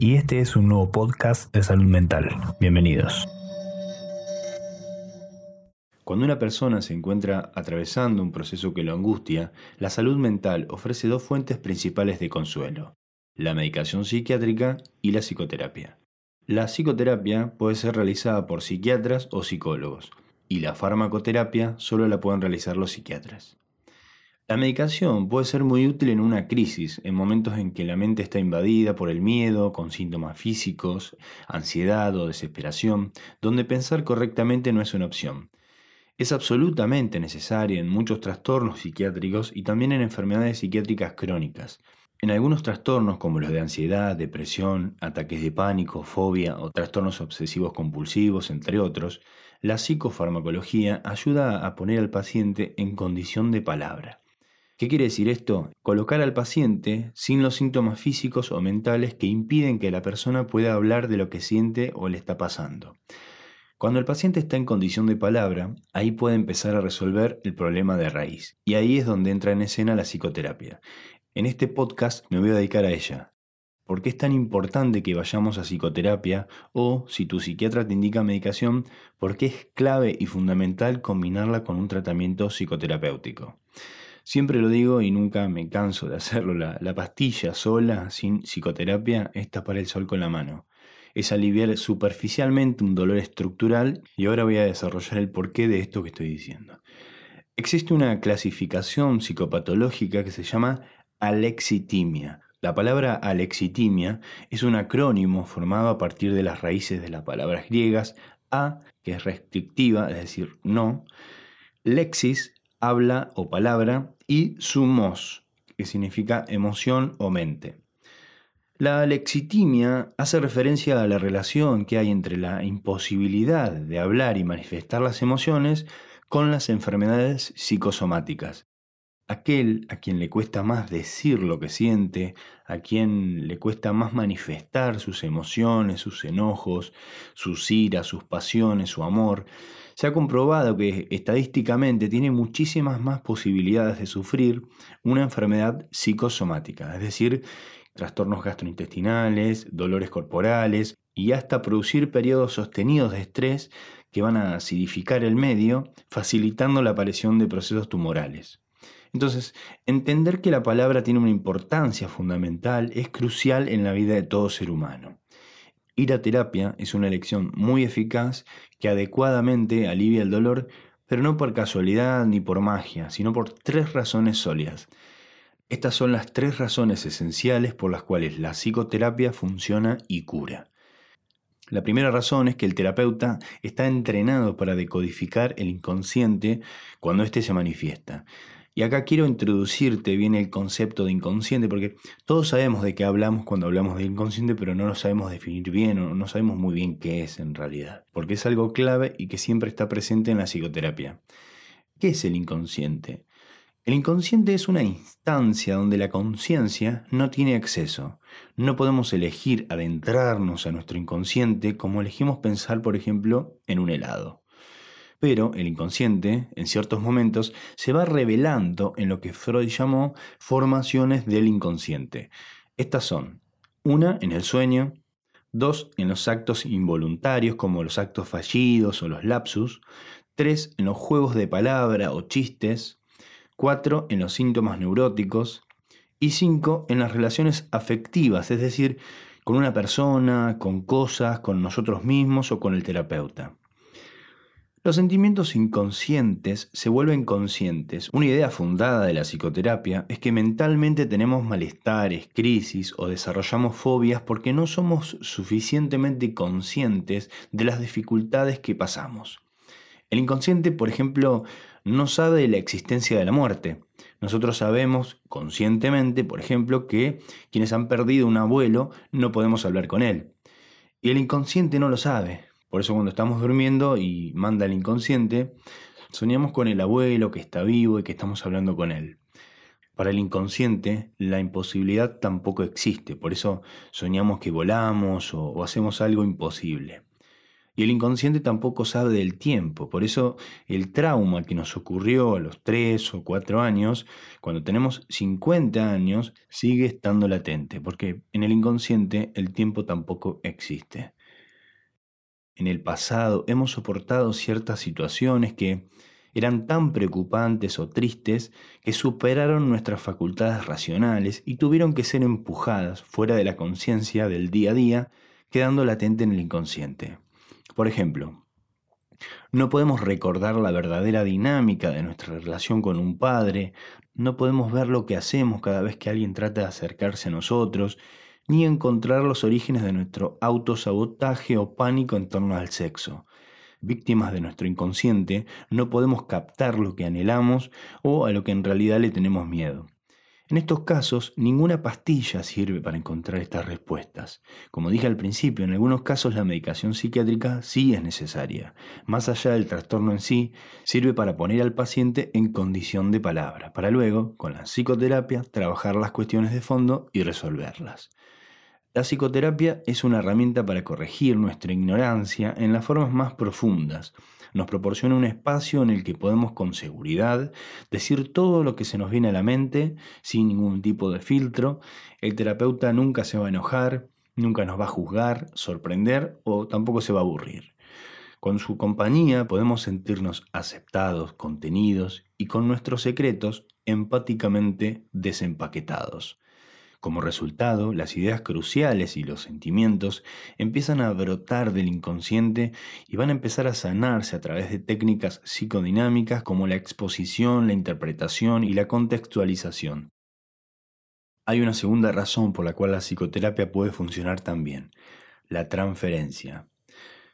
y este es un nuevo podcast de salud mental. Bienvenidos. Cuando una persona se encuentra atravesando un proceso que lo angustia, la salud mental ofrece dos fuentes principales de consuelo, la medicación psiquiátrica y la psicoterapia. La psicoterapia puede ser realizada por psiquiatras o psicólogos, y la farmacoterapia solo la pueden realizar los psiquiatras. La medicación puede ser muy útil en una crisis, en momentos en que la mente está invadida por el miedo, con síntomas físicos, ansiedad o desesperación, donde pensar correctamente no es una opción. Es absolutamente necesaria en muchos trastornos psiquiátricos y también en enfermedades psiquiátricas crónicas. En algunos trastornos como los de ansiedad, depresión, ataques de pánico, fobia o trastornos obsesivos compulsivos, entre otros, la psicofarmacología ayuda a poner al paciente en condición de palabra. ¿Qué quiere decir esto? Colocar al paciente sin los síntomas físicos o mentales que impiden que la persona pueda hablar de lo que siente o le está pasando. Cuando el paciente está en condición de palabra, ahí puede empezar a resolver el problema de raíz. Y ahí es donde entra en escena la psicoterapia. En este podcast me voy a dedicar a ella. ¿Por qué es tan importante que vayamos a psicoterapia? O, si tu psiquiatra te indica medicación, ¿por qué es clave y fundamental combinarla con un tratamiento psicoterapéutico? Siempre lo digo y nunca me canso de hacerlo. La, pastilla sola, sin psicoterapia, es tapar el sol con la mano. Es aliviar superficialmente un dolor estructural y ahora voy a desarrollar el porqué de esto que estoy diciendo. Existe una clasificación psicopatológica que se llama alexitimia. La palabra alexitimia es un acrónimo formado a partir de las raíces de las palabras griegas a, que es restrictiva, es decir, no, lexis, habla o palabra, y sumos, que significa emoción o mente. La lexitimia hace referencia a la relación que hay entre la imposibilidad de hablar y manifestar las emociones con las enfermedades psicosomáticas. Aquel a quien le cuesta más decir lo que siente, a quien le cuesta más manifestar sus emociones, sus enojos, sus iras, sus pasiones, su amor, se ha comprobado que estadísticamente tiene muchísimas más posibilidades de sufrir una enfermedad psicosomática, es decir, trastornos gastrointestinales, dolores corporales y hasta producir periodos sostenidos de estrés que van a acidificar el medio, facilitando la aparición de procesos tumorales. Entonces, entender que la palabra tiene una importancia fundamental es crucial en la vida de todo ser humano. Ir a terapia es una elección muy eficaz que adecuadamente alivia el dolor, pero no por casualidad ni por magia, sino por tres razones sólidas. Estas son las tres razones esenciales por las cuales la psicoterapia funciona y cura. La primera razón es que el terapeuta está entrenado para decodificar el inconsciente cuando éste se manifiesta. Y acá quiero introducirte bien el concepto de inconsciente, porque todos sabemos de qué hablamos cuando hablamos de inconsciente, pero no lo sabemos definir bien o no sabemos muy bien qué es en realidad, porque es algo clave y que siempre está presente en la psicoterapia. ¿Qué es el inconsciente? El inconsciente es una instancia donde la conciencia no tiene acceso. No podemos elegir adentrarnos a nuestro inconsciente como elegimos pensar, por ejemplo, en un helado. Pero el inconsciente, en ciertos momentos, se va revelando en lo que Freud llamó formaciones del inconsciente. Estas son, una, en el sueño, dos, en los actos involuntarios como los actos fallidos o los lapsus, tres, en los juegos de palabra o chistes, cuatro, en los síntomas neuróticos, y cinco, en las relaciones afectivas, es decir, con una persona, con cosas, con nosotros mismos o con el terapeuta. Los sentimientos inconscientes se vuelven conscientes. Una idea fundada de la psicoterapia es que mentalmente tenemos malestares, crisis o desarrollamos fobias porque no somos suficientemente conscientes de las dificultades que pasamos. El inconsciente, por ejemplo, no sabe la existencia de la muerte. Nosotros sabemos conscientemente, por ejemplo, que quienes han perdido un abuelo no podemos hablar con él. Y el inconsciente no lo sabe. Por eso cuando estamos durmiendo y manda el inconsciente, soñamos con el abuelo que está vivo y que estamos hablando con él. Para el inconsciente, la imposibilidad tampoco existe, por eso soñamos que volamos o, hacemos algo imposible. Y el inconsciente tampoco sabe del tiempo. Por eso el trauma que nos ocurrió a los 3 o 4 años, cuando tenemos 50 años, sigue estando latente. Porque en el inconsciente el tiempo tampoco existe. En el pasado hemos soportado ciertas situaciones que eran tan preocupantes o tristes que superaron nuestras facultades racionales y tuvieron que ser empujadas fuera de la conciencia del día a día, quedando latente en el inconsciente. Por ejemplo, no podemos recordar la verdadera dinámica de nuestra relación con un padre, no podemos ver lo que hacemos cada vez que alguien trata de acercarse a nosotros, ni encontrar los orígenes de nuestro autosabotaje o pánico en torno al sexo. Víctimas de nuestro inconsciente, no podemos captar lo que anhelamos o a lo que en realidad le tenemos miedo. En estos casos, ninguna pastilla sirve para encontrar estas respuestas. Como dije al principio, en algunos casos la medicación psiquiátrica sí es necesaria. Más allá del trastorno en sí, sirve para poner al paciente en condición de palabra, para luego, con la psicoterapia, trabajar las cuestiones de fondo y resolverlas. La psicoterapia es una herramienta para corregir nuestra ignorancia en las formas más profundas. Nos proporciona un espacio en el que podemos con seguridad decir todo lo que se nos viene a la mente sin ningún tipo de filtro. El terapeuta nunca se va a enojar, nunca nos va a juzgar, sorprender o tampoco se va a aburrir. Con su compañía podemos sentirnos aceptados, contenidos y con nuestros secretos empáticamente desempaquetados. Como resultado, las ideas cruciales y los sentimientos empiezan a brotar del inconsciente y van a empezar a sanarse a través de técnicas psicodinámicas como la exposición, la interpretación y la contextualización. Hay una segunda razón por la cual la psicoterapia puede funcionar también, la transferencia.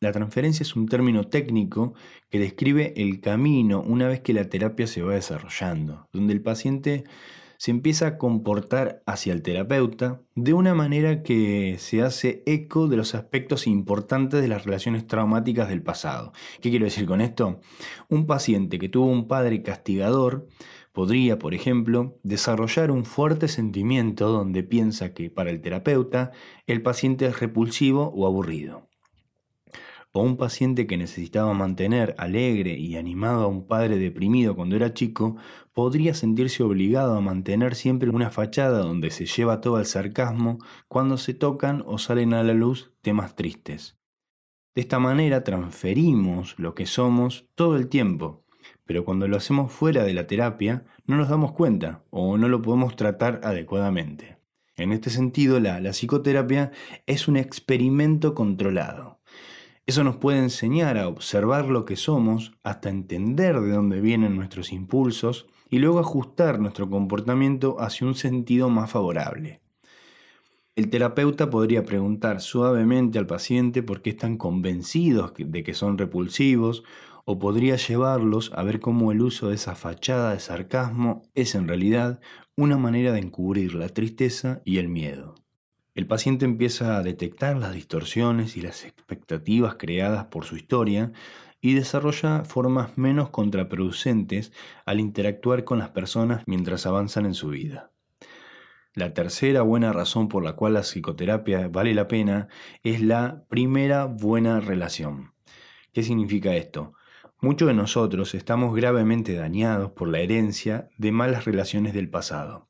La transferencia es un término técnico que describe el camino una vez que la terapia se va desarrollando, donde el paciente se empieza a comportar hacia el terapeuta de una manera que se hace eco de los aspectos importantes de las relaciones traumáticas del pasado. ¿Qué quiero decir con esto? Un paciente que tuvo un padre castigador podría, por ejemplo, desarrollar un fuerte sentimiento donde piensa que para el terapeuta el paciente es repulsivo o aburrido o un paciente que necesitaba mantener alegre y animado a un padre deprimido cuando era chico, podría sentirse obligado a mantener siempre una fachada donde se lleva todo el sarcasmo cuando se tocan o salen a la luz temas tristes. De esta manera transferimos lo que somos todo el tiempo, pero cuando lo hacemos fuera de la terapia no nos damos cuenta o no lo podemos tratar adecuadamente. En este sentido, la, la psicoterapia es un experimento controlado. Eso nos puede enseñar a observar lo que somos hasta entender de dónde vienen nuestros impulsos y luego ajustar nuestro comportamiento hacia un sentido más favorable. El terapeuta podría preguntar suavemente al paciente por qué están convencidos de que son repulsivos o podría llevarlos a ver cómo el uso de esa fachada de sarcasmo es en realidad una manera de encubrir la tristeza y el miedo. El paciente empieza a detectar las distorsiones y las expectativas creadas por su historia y desarrolla formas menos contraproducentes al interactuar con las personas mientras avanzan en su vida. La tercera buena razón por la cual la psicoterapia vale la pena es la primera buena relación. ¿Qué significa esto? Muchos de nosotros estamos gravemente dañados por la herencia de malas relaciones del pasado.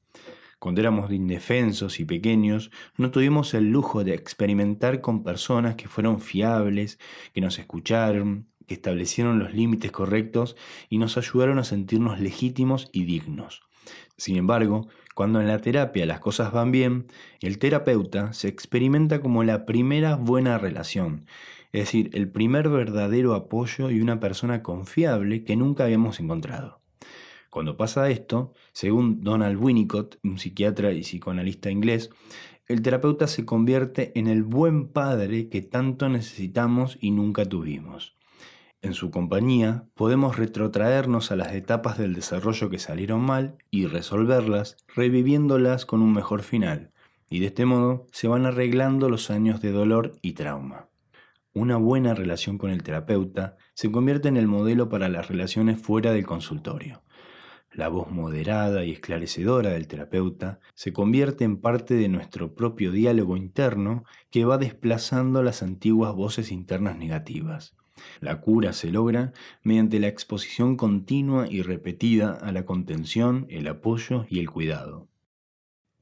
Cuando éramos indefensos y pequeños, no tuvimos el lujo de experimentar con personas que fueron fiables, que nos escucharon, que establecieron los límites correctos y nos ayudaron a sentirnos legítimos y dignos. Sin embargo, cuando en la terapia las cosas van bien, el terapeuta se experimenta como la primera buena relación, es decir, el primer verdadero apoyo y una persona confiable que nunca habíamos encontrado. Cuando pasa esto, según Donald Winnicott, un psiquiatra y psicoanalista inglés, el terapeuta se convierte en el buen padre que tanto necesitamos y nunca tuvimos. En su compañía podemos retrotraernos a las etapas del desarrollo que salieron mal y resolverlas, reviviéndolas con un mejor final, y de este modo se van arreglando los años de dolor y trauma. Una buena relación con el terapeuta se convierte en el modelo para las relaciones fuera del consultorio. La voz moderada y esclarecedora del terapeuta se convierte en parte de nuestro propio diálogo interno que va desplazando las antiguas voces internas negativas. La cura se logra mediante la exposición continua y repetida a la contención, el apoyo y el cuidado.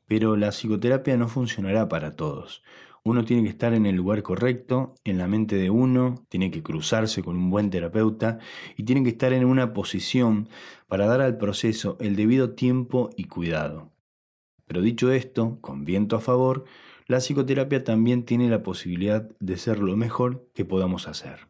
Pero la psicoterapia no funcionará para todos. Uno tiene que estar en el lugar correcto, en la mente de uno, tiene que cruzarse con un buen terapeuta y tiene que estar en una posición para dar al proceso el debido tiempo y cuidado. Pero dicho esto, con viento a favor, la psicoterapia también tiene la posibilidad de ser lo mejor que podamos hacer.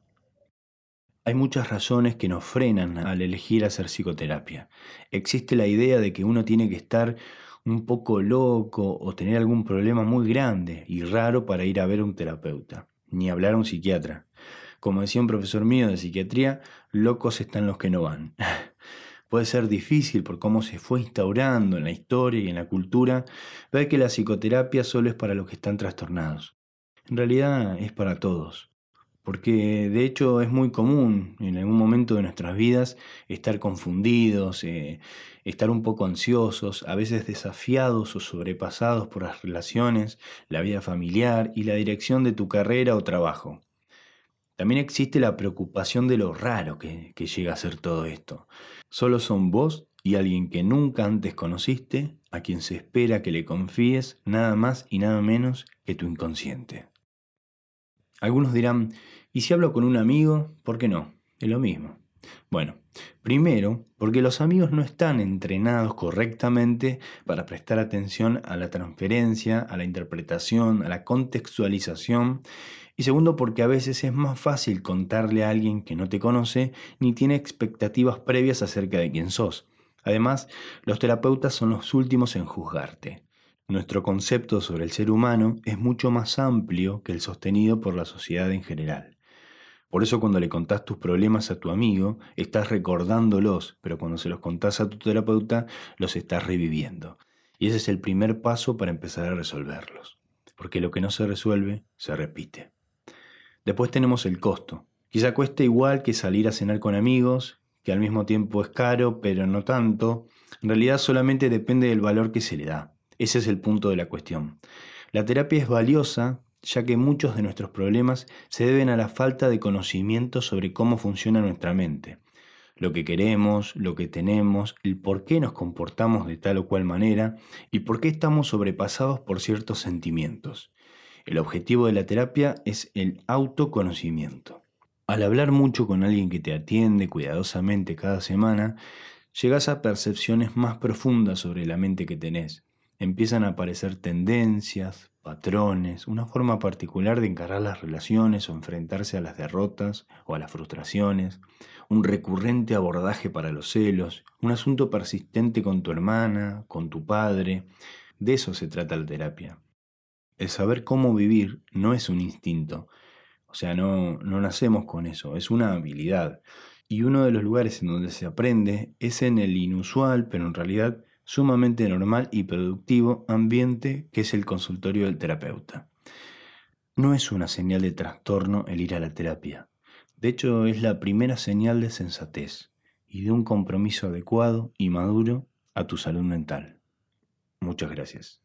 Hay muchas razones que nos frenan al elegir hacer psicoterapia. Existe la idea de que uno tiene que estar un poco loco o tener algún problema muy grande y raro para ir a ver a un terapeuta, ni hablar a un psiquiatra. Como decía un profesor mío de psiquiatría, locos están los que no van. Puede ser difícil por cómo se fue instaurando en la historia y en la cultura ver que la psicoterapia solo es para los que están trastornados. En realidad es para todos porque de hecho es muy común en algún momento de nuestras vidas estar confundidos, eh, estar un poco ansiosos, a veces desafiados o sobrepasados por las relaciones, la vida familiar y la dirección de tu carrera o trabajo. También existe la preocupación de lo raro que, que llega a ser todo esto. Solo son vos y alguien que nunca antes conociste, a quien se espera que le confíes nada más y nada menos que tu inconsciente. Algunos dirán, ¿y si hablo con un amigo? ¿Por qué no? Es lo mismo. Bueno, primero, porque los amigos no están entrenados correctamente para prestar atención a la transferencia, a la interpretación, a la contextualización. Y segundo, porque a veces es más fácil contarle a alguien que no te conoce ni tiene expectativas previas acerca de quién sos. Además, los terapeutas son los últimos en juzgarte. Nuestro concepto sobre el ser humano es mucho más amplio que el sostenido por la sociedad en general. Por eso cuando le contás tus problemas a tu amigo, estás recordándolos, pero cuando se los contás a tu terapeuta, los estás reviviendo. Y ese es el primer paso para empezar a resolverlos. Porque lo que no se resuelve, se repite. Después tenemos el costo. Quizá cueste igual que salir a cenar con amigos, que al mismo tiempo es caro, pero no tanto. En realidad solamente depende del valor que se le da. Ese es el punto de la cuestión. La terapia es valiosa ya que muchos de nuestros problemas se deben a la falta de conocimiento sobre cómo funciona nuestra mente, lo que queremos, lo que tenemos, el por qué nos comportamos de tal o cual manera y por qué estamos sobrepasados por ciertos sentimientos. El objetivo de la terapia es el autoconocimiento. Al hablar mucho con alguien que te atiende cuidadosamente cada semana, llegas a percepciones más profundas sobre la mente que tenés empiezan a aparecer tendencias, patrones, una forma particular de encarar las relaciones o enfrentarse a las derrotas o a las frustraciones, un recurrente abordaje para los celos, un asunto persistente con tu hermana, con tu padre. De eso se trata la terapia. El saber cómo vivir no es un instinto, o sea, no, no nacemos con eso, es una habilidad. Y uno de los lugares en donde se aprende es en el inusual, pero en realidad sumamente normal y productivo ambiente que es el consultorio del terapeuta. No es una señal de trastorno el ir a la terapia. De hecho, es la primera señal de sensatez y de un compromiso adecuado y maduro a tu salud mental. Muchas gracias.